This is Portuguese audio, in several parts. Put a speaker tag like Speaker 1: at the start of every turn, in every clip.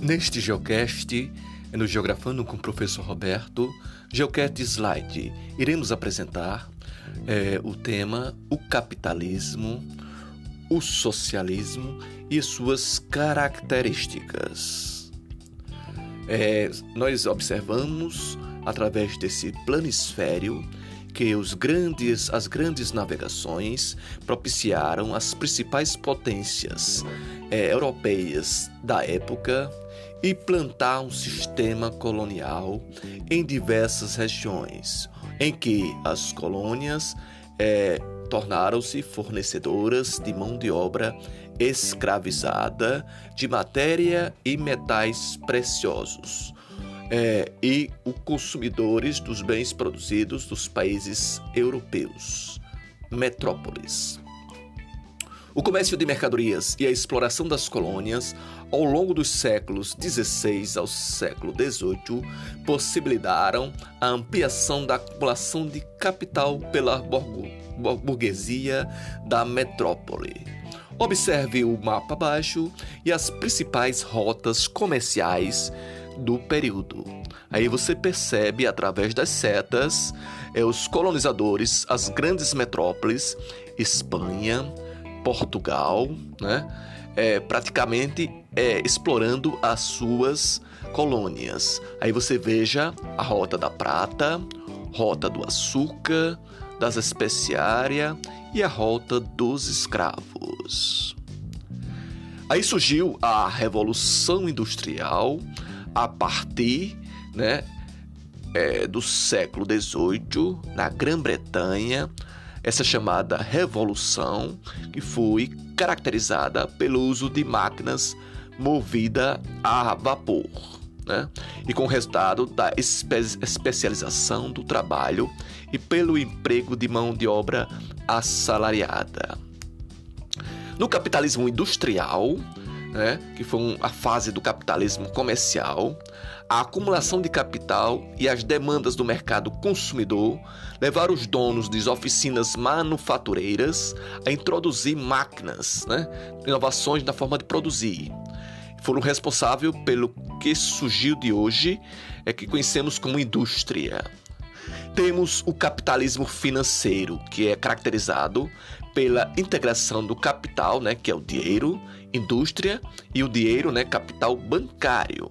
Speaker 1: Neste Geocast, no Geografando com o professor Roberto, Geocast Slide, iremos apresentar é, o tema o capitalismo, o socialismo e suas características. É, nós observamos através desse planisfério que os grandes, as grandes navegações propiciaram as principais potências é, europeias da época e plantar um sistema colonial em diversas regiões, em que as colônias é, tornaram-se fornecedoras de mão de obra escravizada de matéria e metais preciosos é, e os consumidores dos bens produzidos dos países europeus, metrópoles. O comércio de mercadorias e a exploração das colônias ao longo dos séculos XVI ao século XVIII possibilitaram a ampliação da acumulação de capital pela burguesia da metrópole. Observe o mapa abaixo e as principais rotas comerciais do período. Aí você percebe através das setas é, os colonizadores, as grandes metrópoles, Espanha, Portugal, né? É, praticamente é, explorando as suas colônias. Aí você veja a rota da prata, rota do açúcar, das especiárias e a rota dos escravos. Aí surgiu a Revolução Industrial, a partir né, é, do século XVIII, na Grã-Bretanha, essa chamada Revolução, que foi caracterizada pelo uso de máquinas movidas a vapor. Né? E com o resultado da espe especialização do trabalho e pelo emprego de mão de obra assalariada. No capitalismo industrial, né, que foi a fase do capitalismo comercial, a acumulação de capital e as demandas do mercado consumidor levaram os donos de oficinas manufatureiras a introduzir máquinas, né, inovações na forma de produzir. Foram responsáveis pelo que surgiu de hoje, é que conhecemos como indústria. Temos o capitalismo financeiro, que é caracterizado pela integração do capital, né, que é o dinheiro, indústria, e o dinheiro, né, capital bancário.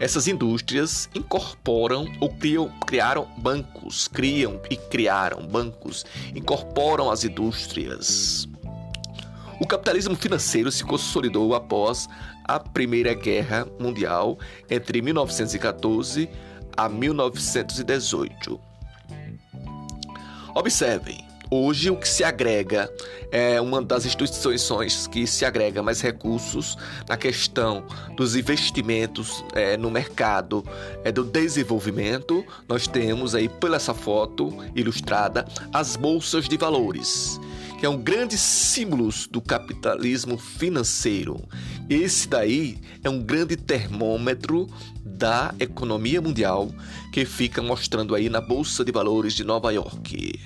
Speaker 1: Essas indústrias incorporam ou criam, criaram bancos, criam e criaram bancos, incorporam as indústrias. O capitalismo financeiro se consolidou após a Primeira Guerra Mundial entre 1914 a 1918. Observem, Hoje, o que se agrega é uma das instituições que se agrega mais recursos na questão dos investimentos é, no mercado é, do desenvolvimento. Nós temos aí, pela essa foto ilustrada, as bolsas de valores, que é um grande símbolo do capitalismo financeiro. Esse daí é um grande termômetro da economia mundial que fica mostrando aí na Bolsa de Valores de Nova York.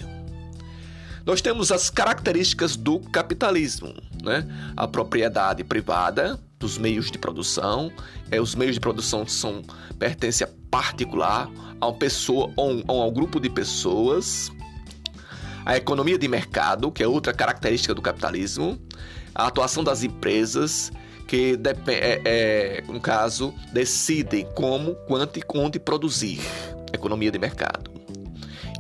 Speaker 1: Nós temos as características do capitalismo, né? A propriedade privada dos meios de produção, é, os meios de produção são pertencem a particular, a uma pessoa ou um, a um grupo de pessoas. A economia de mercado, que é outra característica do capitalismo, a atuação das empresas, que, é, é, no caso, decidem como, quanto e onde produzir. Economia de mercado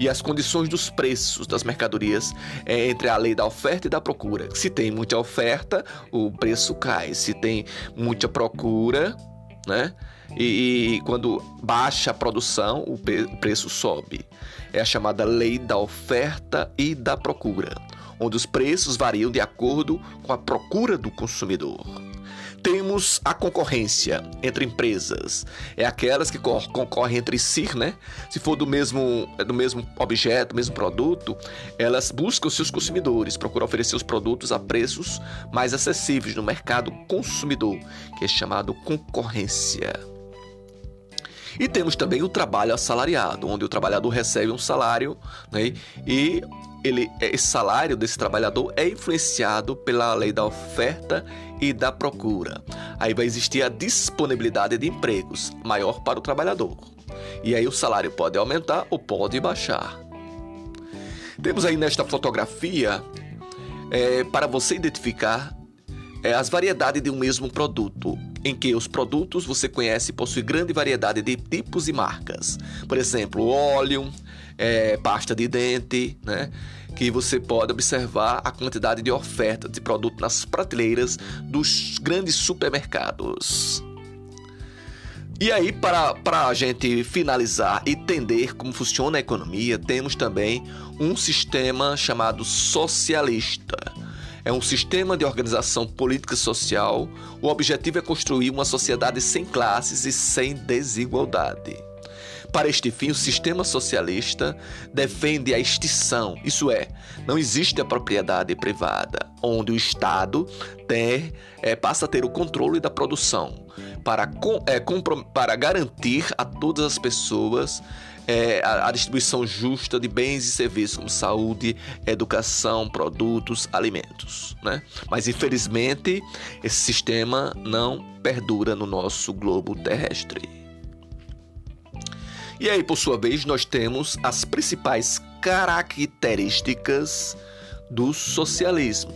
Speaker 1: e as condições dos preços das mercadorias é, entre a lei da oferta e da procura. Se tem muita oferta, o preço cai. Se tem muita procura, né? E, e quando baixa a produção, o preço sobe. É a chamada lei da oferta e da procura, onde os preços variam de acordo com a procura do consumidor. Temos a concorrência entre empresas. É aquelas que concorrem entre si, né? Se for do mesmo, do mesmo objeto, mesmo produto, elas buscam seus consumidores, procuram oferecer os produtos a preços mais acessíveis no mercado consumidor, que é chamado concorrência. E temos também o trabalho assalariado, onde o trabalhador recebe um salário né, e ele, esse salário desse trabalhador é influenciado pela lei da oferta e da procura. Aí vai existir a disponibilidade de empregos maior para o trabalhador. E aí o salário pode aumentar ou pode baixar. Temos aí nesta fotografia é, para você identificar é, as variedades de um mesmo produto, em que os produtos você conhece possuem grande variedade de tipos e marcas. Por exemplo, óleo, é, pasta de dente, né? Que você pode observar a quantidade de oferta de produto nas prateleiras dos grandes supermercados. E aí, para, para a gente finalizar e entender como funciona a economia, temos também um sistema chamado socialista. É um sistema de organização política social. O objetivo é construir uma sociedade sem classes e sem desigualdade. Para este fim, o sistema socialista defende a extinção, isso é, não existe a propriedade privada, onde o Estado é, passa a ter o controle da produção, para, é, para garantir a todas as pessoas é, a, a, distribuição justa de bens e serviços como saúde, educação, produtos, alimentos. Né? Mas infelizmente esse sistema não perdura no nosso globo terrestre. E aí, por sua vez, nós temos as principais características do socialismo,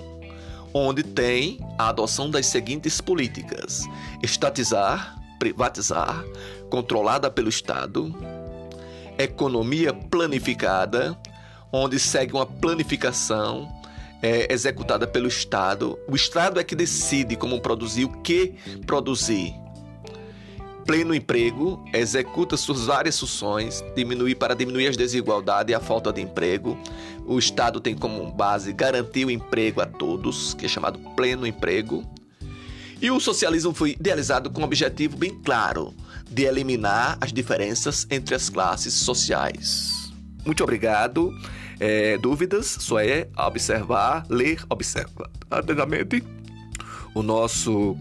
Speaker 1: onde tem a adoção das seguintes políticas: estatizar, privatizar, controlada pelo Estado, economia planificada, onde segue uma planificação é, executada pelo Estado. O Estado é que decide como produzir, o que produzir pleno emprego, executa suas várias funções, diminuir para diminuir as desigualdades e a falta de emprego. O Estado tem como base garantir o emprego a todos, que é chamado pleno emprego. E o socialismo foi idealizado com um objetivo bem claro de eliminar as diferenças entre as classes sociais. Muito obrigado. É, dúvidas? Só é observar, ler, observar atentamente o nosso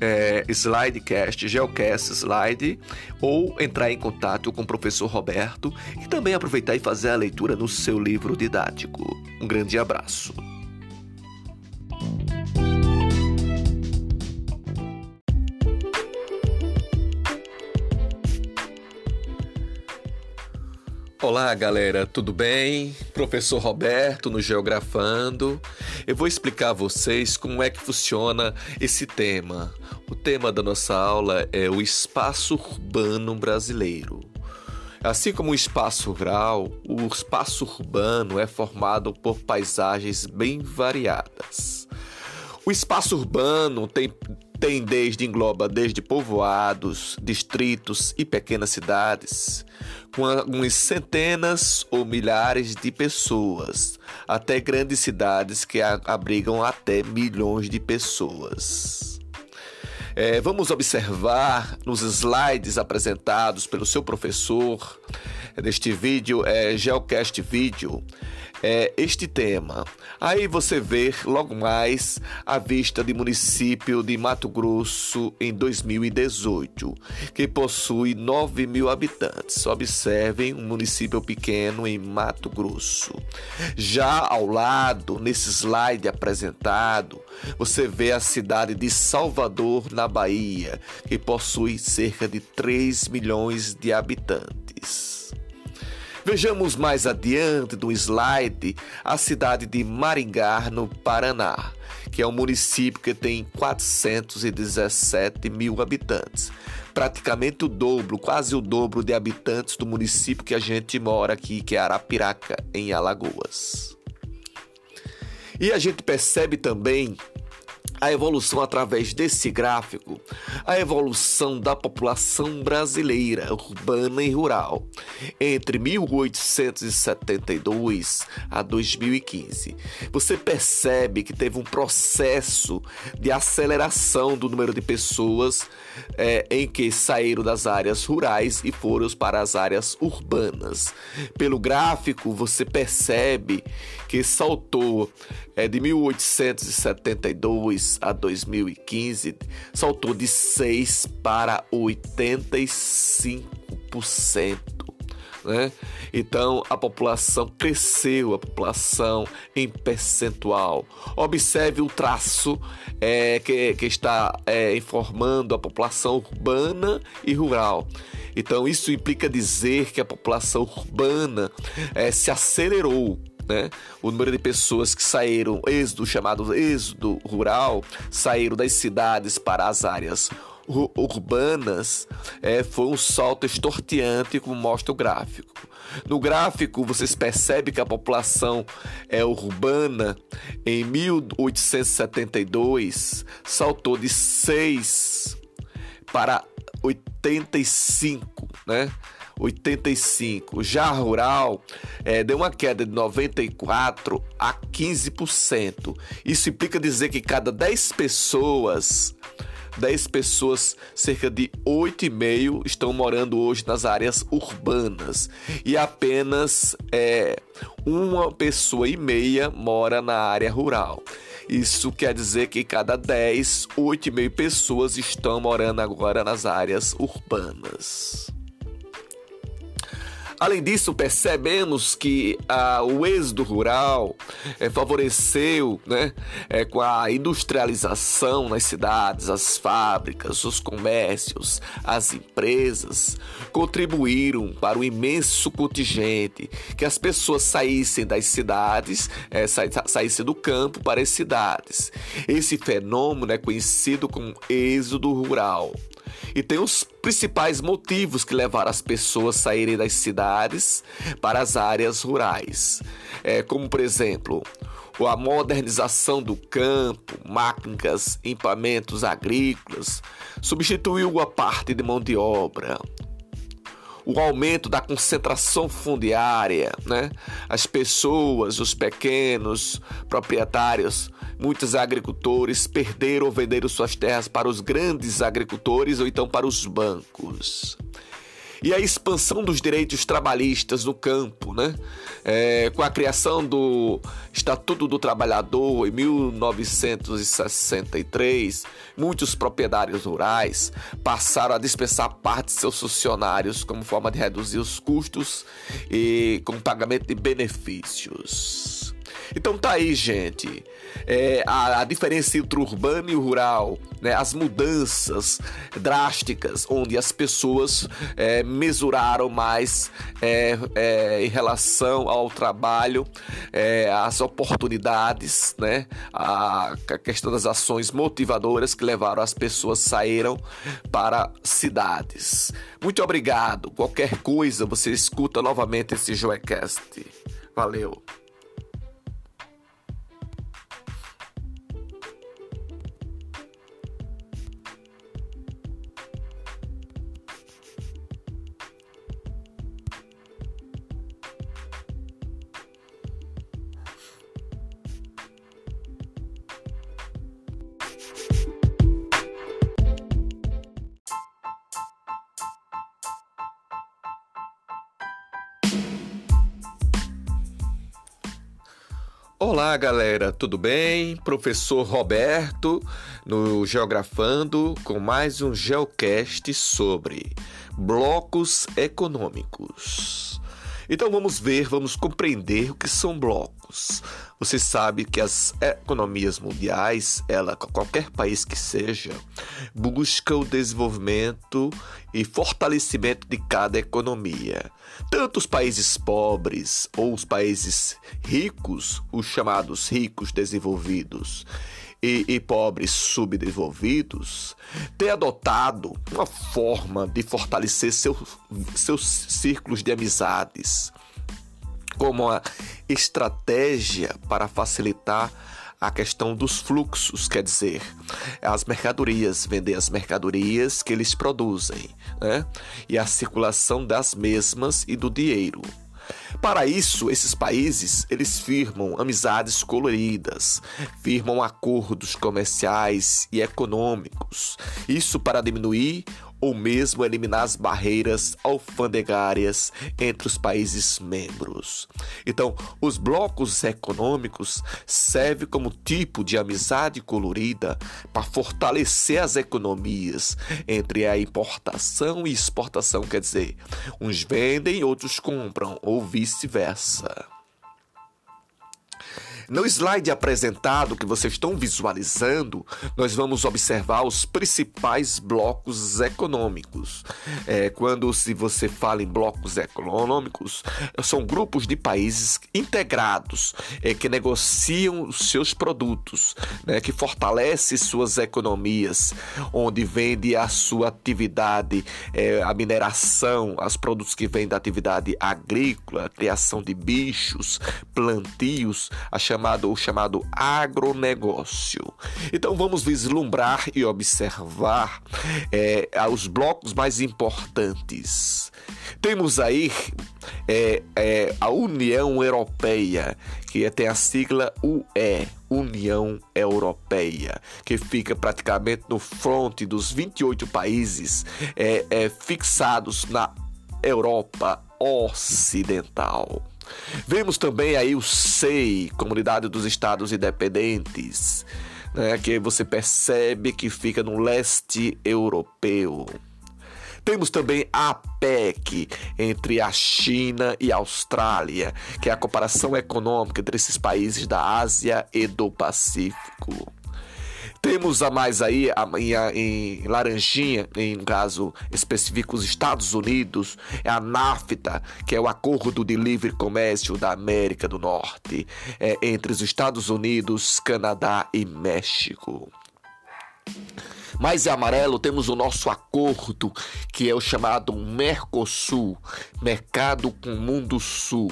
Speaker 1: é, Slidecast, Geocast Slide, ou entrar em contato com o professor Roberto e também aproveitar e fazer a leitura no seu livro didático. Um grande abraço. Olá, galera, tudo bem? Professor Roberto no Geografando. Eu vou explicar a vocês como é que funciona esse tema. O tema da nossa aula é o espaço urbano brasileiro. Assim como o espaço rural, o espaço urbano é formado por paisagens bem variadas. O espaço urbano tem, tem desde engloba desde povoados, distritos e pequenas cidades, com algumas centenas ou milhares de pessoas, até grandes cidades que abrigam até milhões de pessoas. É, vamos observar nos slides apresentados pelo seu professor deste vídeo, é, Geocast Vídeo, é, este tema. Aí você vê logo mais a vista de município de Mato Grosso em 2018, que possui 9 mil habitantes. Observem um município pequeno em Mato Grosso. Já ao lado, nesse slide apresentado, você vê a cidade de Salvador, na Bahia, que possui cerca de 3 milhões de habitantes. Vejamos mais adiante do slide a cidade de Maringá, no Paraná, que é um município que tem 417 mil habitantes. Praticamente o dobro, quase o dobro de habitantes do município que a gente mora aqui, que é Arapiraca, em Alagoas. E a gente percebe também a evolução através desse gráfico, a evolução da população brasileira, urbana e rural, entre 1872 a 2015. Você percebe que teve um processo de aceleração do número de pessoas é, em que saíram das áreas rurais e foram para as áreas urbanas. Pelo gráfico, você percebe que saltou é, de 1872 a 2015, saltou de 6 para 85% né? Então a população cresceu, a população em percentual. Observe o traço é, que, que está é, informando a população urbana e rural. Então isso implica dizer que a população urbana é, se acelerou né? O número de pessoas que saíram, êxodo chamado êxodo rural, saíram das cidades para as áreas urbanas é, foi um salto extorteante, como mostra o gráfico. No gráfico, vocês percebem que a população é urbana em 1872 saltou de 6 para 85, né? 85. Já rural é, deu uma queda de 94 a 15%. Isso implica dizer que cada 10 pessoas 10 pessoas, cerca de 8,5 estão morando hoje nas áreas urbanas e apenas é, uma pessoa e meia mora na área rural. Isso quer dizer que cada 10, 8,5 pessoas estão morando agora nas áreas urbanas. Além disso, percebemos que ah, o êxodo rural eh, favoreceu né, eh, com a industrialização nas cidades, as fábricas, os comércios, as empresas, contribuíram para o imenso contingente que as pessoas saíssem das cidades, eh, saíssem do campo para as cidades. Esse fenômeno é conhecido como êxodo rural e tem os principais motivos que levaram as pessoas a saírem das cidades para as áreas rurais, é, como por exemplo a modernização do campo, máquinas, implementos agrícolas, substituiu a parte de mão de obra, o aumento da concentração fundiária, né? As pessoas, os pequenos proprietários, muitos agricultores perderam ou venderam suas terras para os grandes agricultores ou então para os bancos e a expansão dos direitos trabalhistas no campo, né? É, com a criação do Estatuto do Trabalhador em 1963, muitos proprietários rurais passaram a dispensar parte de seus funcionários como forma de reduzir os custos e com pagamento de benefícios. Então tá aí, gente é, a, a, diferença entre o urbano e o rural, né, as mudanças drásticas, onde as pessoas é, mesuraram mais é, é em relação ao trabalho, é, as oportunidades, né, a, a questão das ações motivadoras que levaram as pessoas saíram para cidades. Muito obrigado. Qualquer coisa você escuta novamente esse Joecast. Valeu. Olá, galera, tudo bem? Professor Roberto no Geografando com mais um Geocast sobre blocos econômicos. Então vamos ver, vamos compreender o que são blocos. Você sabe que as economias mundiais, ela qualquer país que seja, busca o desenvolvimento e fortalecimento de cada economia. Tanto os países pobres ou os países ricos, os chamados ricos desenvolvidos, e, e, pobres subdesenvolvidos têm adotado uma forma de fortalecer seu, seus círculos de amizades como uma estratégia para facilitar a questão dos fluxos, quer dizer, as mercadorias, vender as mercadorias que eles produzem, né? E a circulação das mesmas e do dinheiro. Para isso, esses países, eles firmam amizades coloridas, firmam acordos comerciais e econômicos. Isso para diminuir ou mesmo eliminar as barreiras alfandegárias entre os países membros. Então, os blocos econômicos servem como tipo de amizade colorida para fortalecer as economias entre a importação e exportação, quer dizer, uns vendem, outros compram, ou vice-versa. No slide apresentado que vocês estão visualizando, nós vamos observar os principais blocos econômicos. É, quando se você fala em blocos econômicos, são grupos de países integrados é, que negociam os seus produtos, né, que fortalece suas economias, onde vende a sua atividade, é, a mineração, os produtos que vêm da atividade agrícola, criação de bichos, plantios, a chamado, o chamado agronegócio. Então vamos vislumbrar e observar é, os blocos mais importantes. Temos aí é, é, a União Europeia, que tem a sigla UE, União Europeia, que fica praticamente no fronte dos 28 países é, é, fixados na Europa Ocidental. Vemos também aí o SEI, Comunidade dos Estados Independentes, né, que você percebe que fica no leste europeu. Temos também a APEC entre a China e a Austrália, que é a comparação econômica entre esses países da Ásia e do Pacífico. Temos a mais aí em, em laranjinha, em caso específico, os Estados Unidos, é a NAFTA, que é o Acordo de Livre Comércio da América do Norte, é, entre os Estados Unidos, Canadá e México. Mais em amarelo temos o nosso acordo, que é o chamado Mercosul, Mercado Comum do Sul.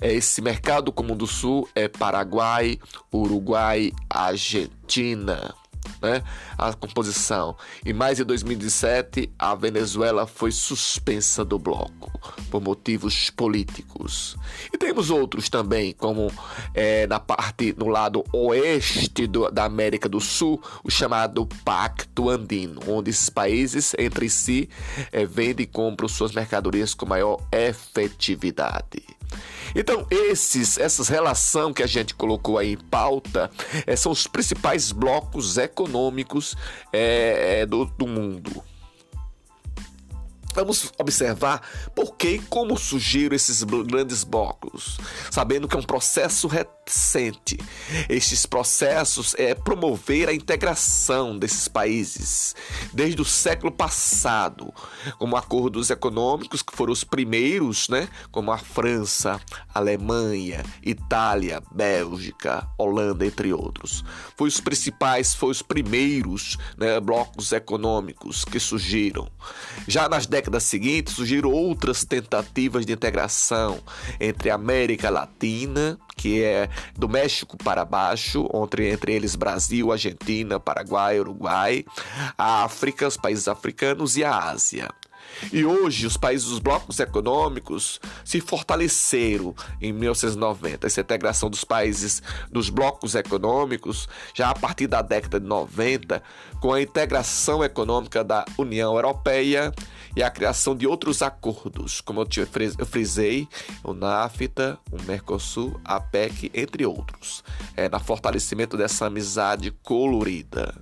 Speaker 1: É, esse Mercado Comum do Sul é Paraguai, Uruguai, Argentina né, a composição. Em mais de 2017, a Venezuela foi suspensa do bloco por motivos políticos. E temos outros também, como é, na parte no lado oeste do, da América do Sul, o chamado Pacto Andino, onde esses países entre si é, vendem e compram suas mercadorias com maior efetividade. Então, esses, essas relação que a gente colocou aí em pauta é, são os principais blocos econômicos é, do, do mundo. Vamos observar por que e como surgiram esses grandes blocos, sabendo que é um processo recente. Estes processos é promover a integração desses países desde o século passado, como acordos econômicos que foram os primeiros, né, como a França, Alemanha, Itália, Bélgica, Holanda, entre outros. Foi os principais, foi os primeiros né, blocos econômicos que surgiram. Já nas décadas seguintes surgiram outras tentativas de integração entre a América Latina, que é do México para baixo, entre, entre eles Brasil, Argentina, Paraguai, Uruguai, a África, os países africanos e a Ásia. E hoje os países dos blocos econômicos se fortaleceram em 1990. Essa integração dos países dos blocos econômicos, já a partir da década de 90, com a integração econômica da União Europeia e a criação de outros acordos, como eu frisei, o NAFTA, o Mercosul, a PEC, entre outros, é, na fortalecimento dessa amizade colorida.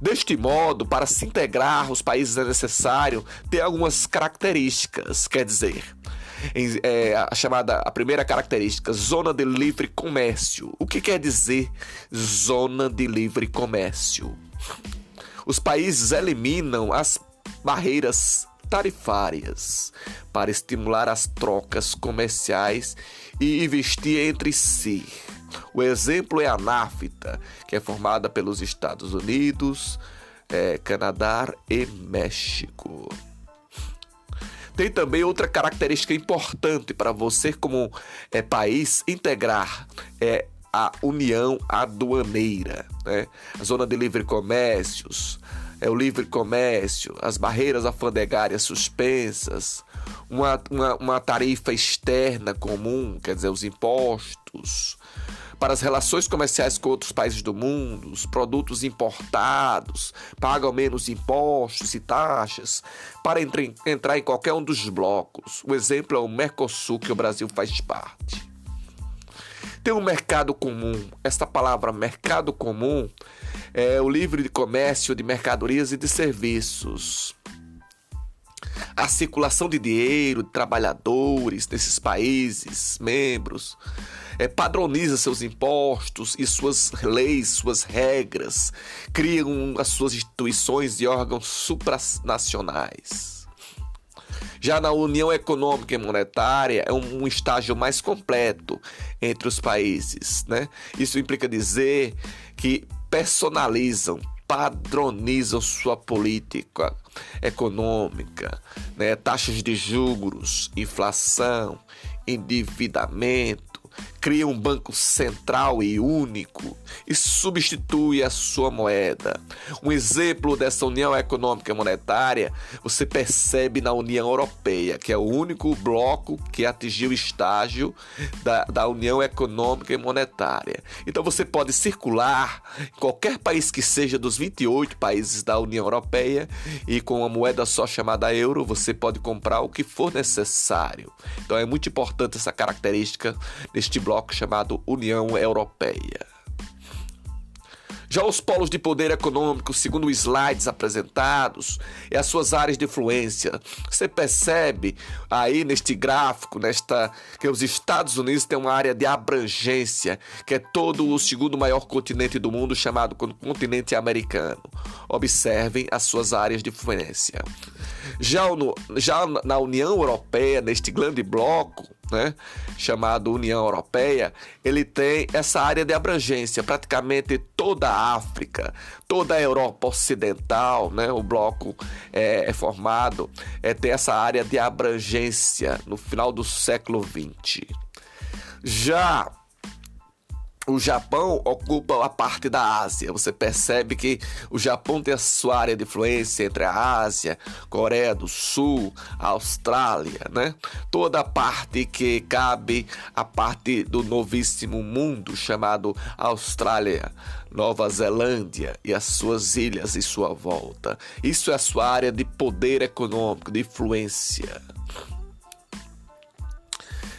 Speaker 1: Deste modo, para se integrar os países é necessário ter algumas características, quer dizer, em, é, a chamada a primeira característica, zona de livre comércio. O que quer dizer zona de livre comércio? Os países eliminam as barreiras tarifárias para estimular as trocas comerciais e investir entre si. O exemplo é a NAFTA, que é formada pelos Estados Unidos, é, Canadá e México. Tem também outra característica importante para você, como é, país, integrar é a união aduaneira, né? a zona de livre comércios, é o livre comércio, as barreiras alfandegárias suspensas, uma, uma, uma tarifa externa comum, quer dizer, os impostos, para as relações comerciais com outros países do mundo, os produtos importados pagam menos impostos e taxas para entrar em qualquer um dos blocos. O exemplo é o Mercosul, que o Brasil faz parte. Tem um mercado comum. Esta palavra mercado comum é o livre de comércio de mercadorias e de serviços a circulação de dinheiro de trabalhadores desses países membros, é, padroniza seus impostos e suas leis, suas regras, criam as suas instituições e órgãos supranacionais. Já na União Econômica e Monetária é um, um estágio mais completo entre os países. Né? Isso implica dizer que personalizam, padronizam sua política econômica, né? taxas de juros, inflação, endividamento, cria um banco central e único e substitui a sua moeda. Um exemplo dessa união econômica e monetária você percebe na União Europeia, que é o único bloco que atingiu o estágio da, da União Econômica e Monetária. Então você pode circular em qualquer país que seja dos 28 países da União Europeia e com uma moeda só chamada euro você pode comprar o que for necessário. Então é muito importante essa característica deste bloco bloco chamado União Europeia. Já os polos de poder econômico, segundo os slides apresentados, e as suas áreas de influência. Você percebe aí neste gráfico, nesta que os Estados Unidos têm uma área de abrangência, que é todo o segundo maior continente do mundo, chamado continente americano. Observem as suas áreas de influência. Já, no, já na União Europeia, neste grande bloco, né, chamado União Europeia, ele tem essa área de abrangência, praticamente toda a África, toda a Europa Ocidental, né, o bloco é, é formado, é, tem essa área de abrangência no final do século XX. Já o Japão ocupa a parte da Ásia. Você percebe que o Japão tem a sua área de influência entre a Ásia, Coreia do Sul, Austrália, né? Toda a parte que cabe a parte do novíssimo mundo chamado Austrália, Nova Zelândia e as suas ilhas e sua volta. Isso é a sua área de poder econômico, de influência.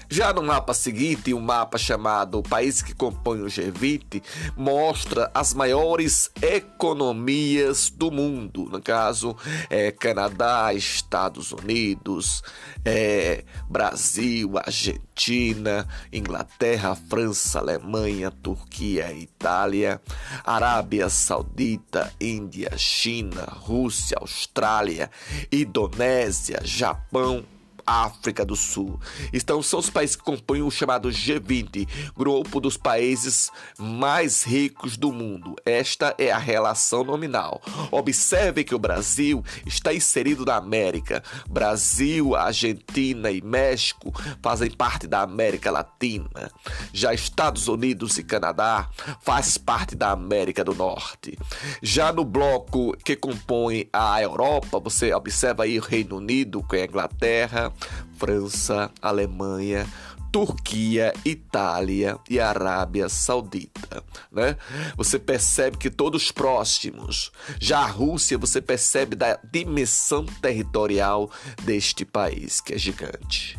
Speaker 1: Já no mapa seguinte, um mapa chamado Países que compõem o G20 mostra as maiores economias do mundo. No caso, é, Canadá, Estados Unidos, é, Brasil, Argentina, Inglaterra, França, Alemanha, Turquia, Itália, Arábia Saudita, Índia, China, Rússia, Austrália, Indonésia, Japão África do Sul. Então, são os países que compõem o chamado G20, grupo dos países mais ricos do mundo. Esta é a relação nominal. Observe que o Brasil está inserido na América. Brasil, Argentina e México fazem parte da América Latina. Já Estados Unidos e Canadá faz parte da América do Norte. Já no bloco que compõe a Europa, você observa aí o Reino Unido com a Inglaterra, França, Alemanha, Turquia, Itália e Arábia Saudita, né? Você percebe que todos próximos. Já a Rússia, você percebe da dimensão territorial deste país, que é gigante.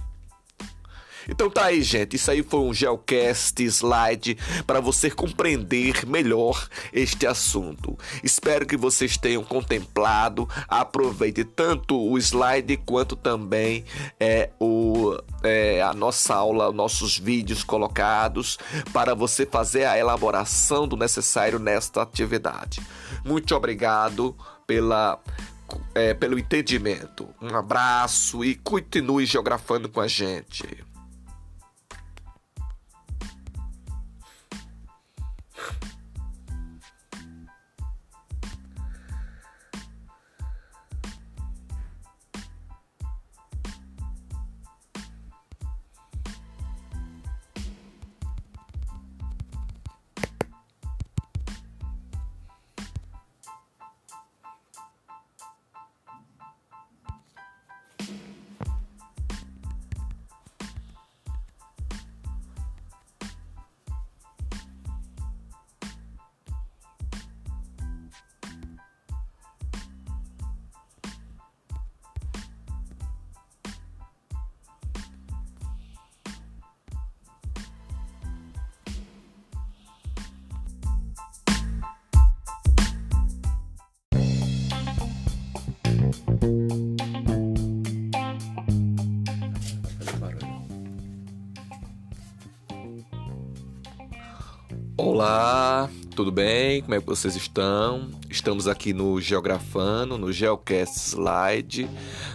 Speaker 1: Então tá aí, gente. Isso aí foi um Geocast slide para você compreender melhor este assunto. Espero que vocês tenham contemplado. Aproveite tanto o slide quanto também é, o, é, a nossa aula, nossos vídeos colocados para você fazer a elaboração do necessário nesta atividade. Muito obrigado pela é, pelo entendimento. Um abraço e continue geografando com a gente. Olá, tudo bem? Como é que vocês estão? Estamos aqui no Geografando, no Geocast Slide,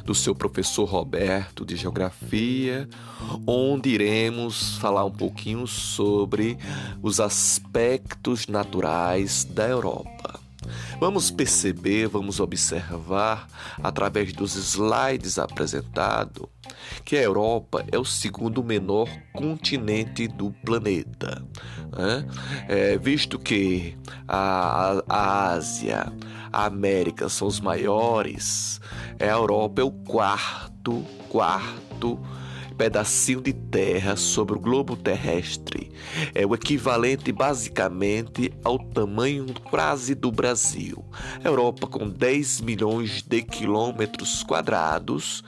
Speaker 1: do seu professor Roberto de Geografia, onde iremos falar um pouquinho sobre os aspectos naturais da Europa. Vamos perceber, vamos observar através dos slides apresentados que a Europa é o segundo menor continente do planeta, né? é, visto que a, a Ásia, a América são os maiores, é, a Europa é o quarto, quarto pedacinho de terra sobre o globo terrestre. É o equivalente basicamente ao tamanho quase do Brasil. A Europa com 10 milhões de quilômetros quadrados,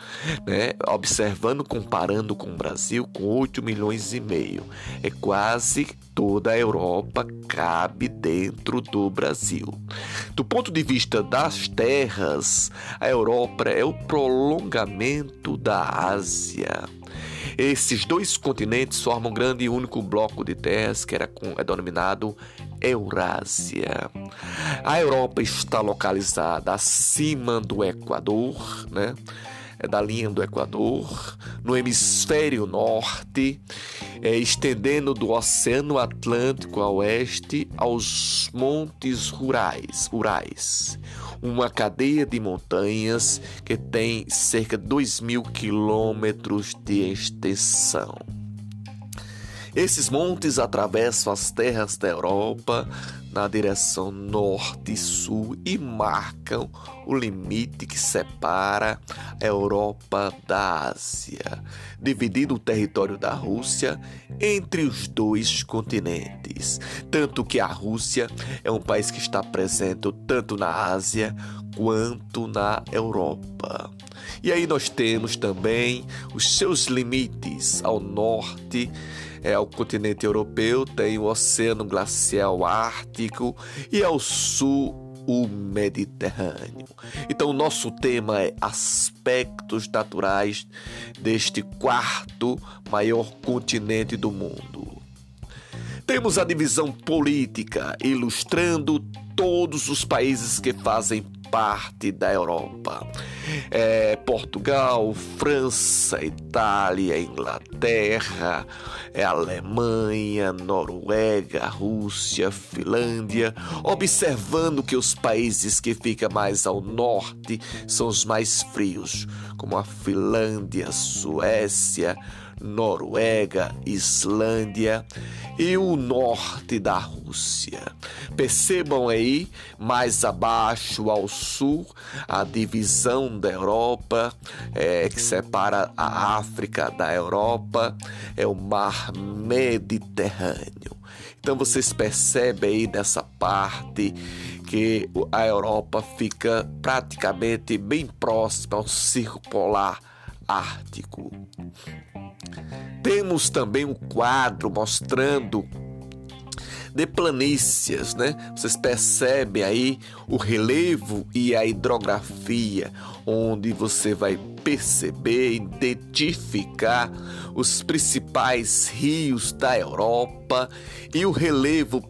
Speaker 1: né? observando, comparando com o Brasil com 8 milhões e meio. É quase toda a Europa cabe dentro do Brasil. Do ponto de vista das terras, a Europa é o prolongamento da Ásia. Esses dois continentes formam um grande e único bloco de terras que era é denominado Eurásia. A Europa está localizada acima do Equador, né? É da linha do Equador, no hemisfério norte, é, estendendo do Oceano Atlântico a oeste aos montes rurais, rurais uma cadeia de montanhas que tem cerca de 2 mil quilômetros de extensão. Esses montes atravessam as terras da Europa na direção norte e sul e marcam o limite que separa a Europa da Ásia, dividindo o território da Rússia entre os dois continentes. Tanto que a Rússia é um país que está presente tanto na Ásia quanto na Europa. E aí nós temos também os seus limites ao norte é, ao continente europeu tem o Oceano Glacial Ártico e ao sul o Mediterrâneo. Então, o nosso tema é aspectos naturais deste quarto maior continente do mundo. Temos a divisão política ilustrando todos os países que fazem parte da Europa. É, Portugal, França, Itália, Inglaterra, é, Alemanha, Noruega, Rússia, Finlândia, observando que os países que ficam mais ao norte são os mais frios, como a Finlândia, Suécia, Noruega, Islândia e o norte da Rússia. Percebam aí, mais abaixo ao sul, a divisão da Europa, é, que separa a África da Europa, é o Mar Mediterrâneo. Então vocês percebem aí nessa parte que a Europa fica praticamente bem próxima ao Círculo Polar Ártico. Temos também um quadro mostrando de planícies, né? Vocês percebem aí o relevo e a hidrografia, onde você vai perceber, identificar os principais rios da Europa e o relevo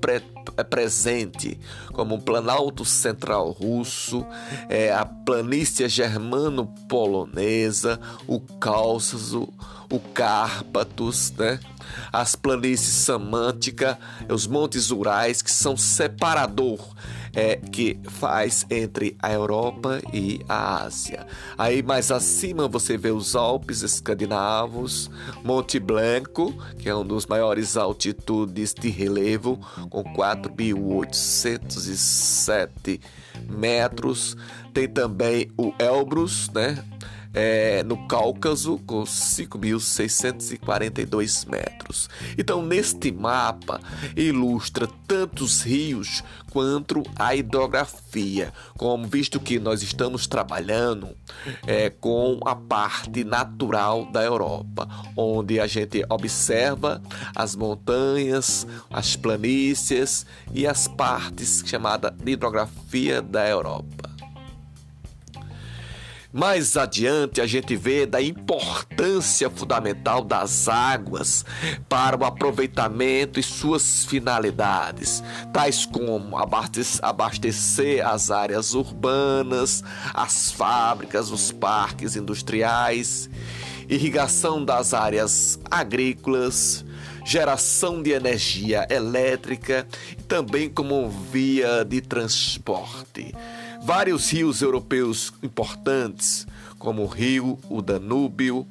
Speaker 1: é presente, como o Planalto Central Russo, é, a planície germano-polonesa, o Cáucaso, o Cárpatos, né? As planícies samântica, os montes Urais, que são separador é, que faz entre a Europa e a Ásia. Aí mais acima você vê os Alpes escandinavos, Monte Blanco, que é um dos maiores altitudes de relevo, com 4.807 metros. Tem também o Elbrus, né? É, no Cáucaso, com 5.642 metros. Então, neste mapa, ilustra tanto os rios quanto a hidrografia, como visto que nós estamos trabalhando é, com a parte natural da Europa, onde a gente observa as montanhas, as planícies e as partes chamada hidrografia da Europa. Mais adiante, a gente vê da importância fundamental das águas para o aproveitamento e suas finalidades, tais como abastecer as áreas urbanas, as fábricas, os parques industriais, irrigação das áreas agrícolas, geração de energia elétrica e também como via de transporte. Vários rios europeus importantes, como o rio, o Danúbio,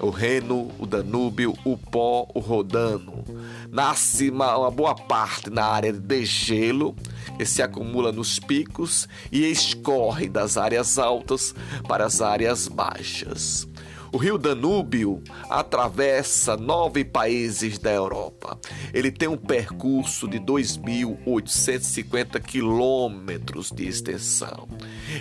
Speaker 1: o Reno, o Danúbio, o Pó, o Rodano. Nasce uma, uma boa parte na área de degelo, que se acumula nos picos e escorre das áreas altas para as áreas baixas. O rio Danúbio atravessa nove países da Europa. Ele tem um percurso de 2.850 quilômetros de extensão.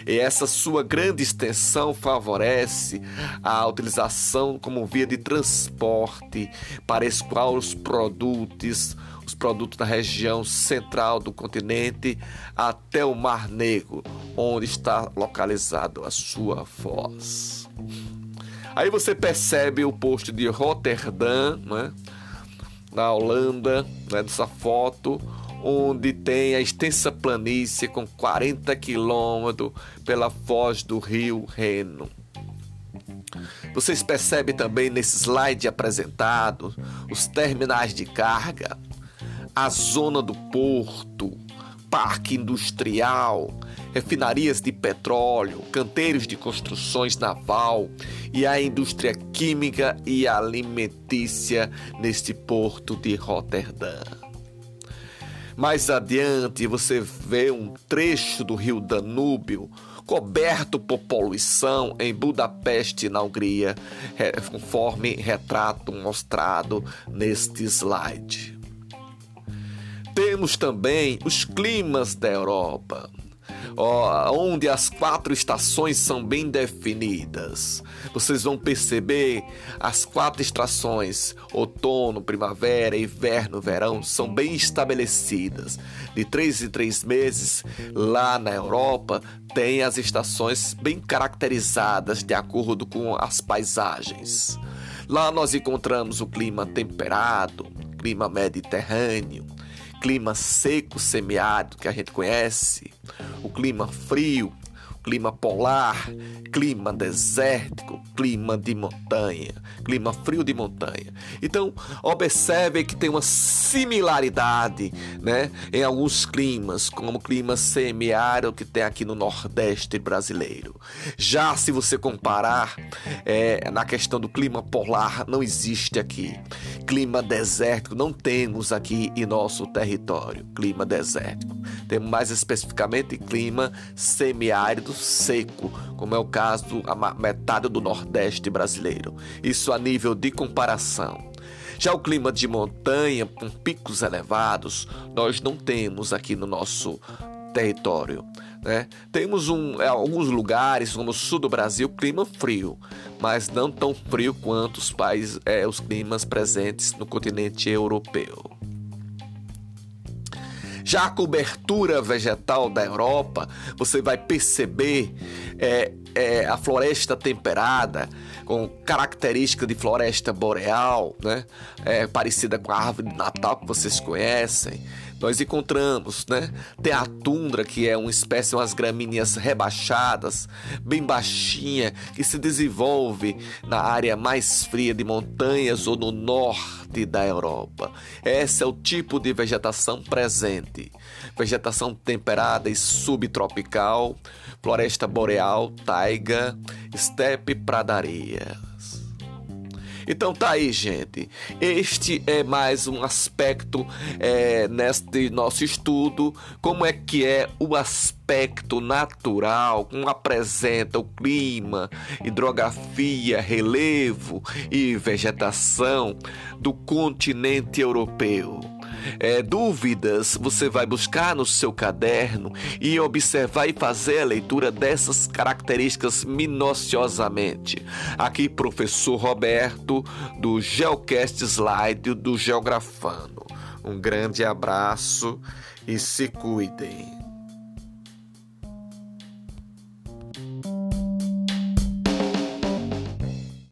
Speaker 1: E essa sua grande extensão favorece a utilização como via de transporte para escoar os produtos os produtos da região central do continente até o Mar Negro, onde está localizado a sua foz. Aí você percebe o posto de Rotterdam, né? na Holanda, né? nessa foto, onde tem a extensa planície com 40 quilômetros pela foz do rio Reno. Vocês percebem também nesse slide apresentado os terminais de carga, a zona do porto, parque industrial, refinarias de petróleo, canteiros de construções naval e a indústria química e alimentícia neste porto de Roterdã. Mais adiante você vê um trecho do rio Danúbio coberto por poluição em Budapeste, na Hungria, conforme retrato mostrado neste slide. Temos também os climas da Europa onde as quatro estações são bem definidas. Vocês vão perceber as quatro estações, outono, primavera, inverno, verão, são bem estabelecidas. De três em três meses, lá na Europa, tem as estações bem caracterizadas de acordo com as paisagens. Lá nós encontramos o clima temperado, clima mediterrâneo, clima seco, semiárido que a gente conhece, o clima frio, clima polar, clima desértico, clima de montanha, clima frio de montanha. Então, observe que tem uma similaridade, né, em alguns climas, como o clima semiárido que tem aqui no Nordeste brasileiro. Já se você comparar é, na questão do clima polar, não existe aqui. Clima desértico não temos aqui em nosso território, clima desértico. Temos mais especificamente clima semiárido seco, como é o caso da metade do Nordeste brasileiro. Isso a nível de comparação. Já o clima de montanha, com picos elevados, nós não temos aqui no nosso território. Né? Temos um, é, alguns lugares, como o sul do Brasil, clima frio, mas não tão frio quanto os, países, é, os climas presentes no continente europeu. Já a cobertura vegetal da Europa, você vai perceber é, é, a floresta temperada, com característica de floresta boreal, né? É, parecida com a árvore de Natal que vocês conhecem nós encontramos, né? Tem a tundra, que é uma espécie, umas gramíneas rebaixadas, bem baixinha, que se desenvolve na área mais fria de montanhas ou no norte da Europa. Esse é o tipo de vegetação presente. Vegetação temperada e subtropical, floresta boreal, taiga, estepe, pradaria. Então tá aí, gente. Este é mais um aspecto é, neste nosso estudo, como é que é o aspecto natural, como apresenta o clima, hidrografia, relevo e vegetação do continente europeu é, dúvidas, você vai buscar no seu caderno e observar e fazer a leitura dessas características minuciosamente. Aqui, professor Roberto, do Geocast Slide do Geografando. Um grande abraço e se cuidem.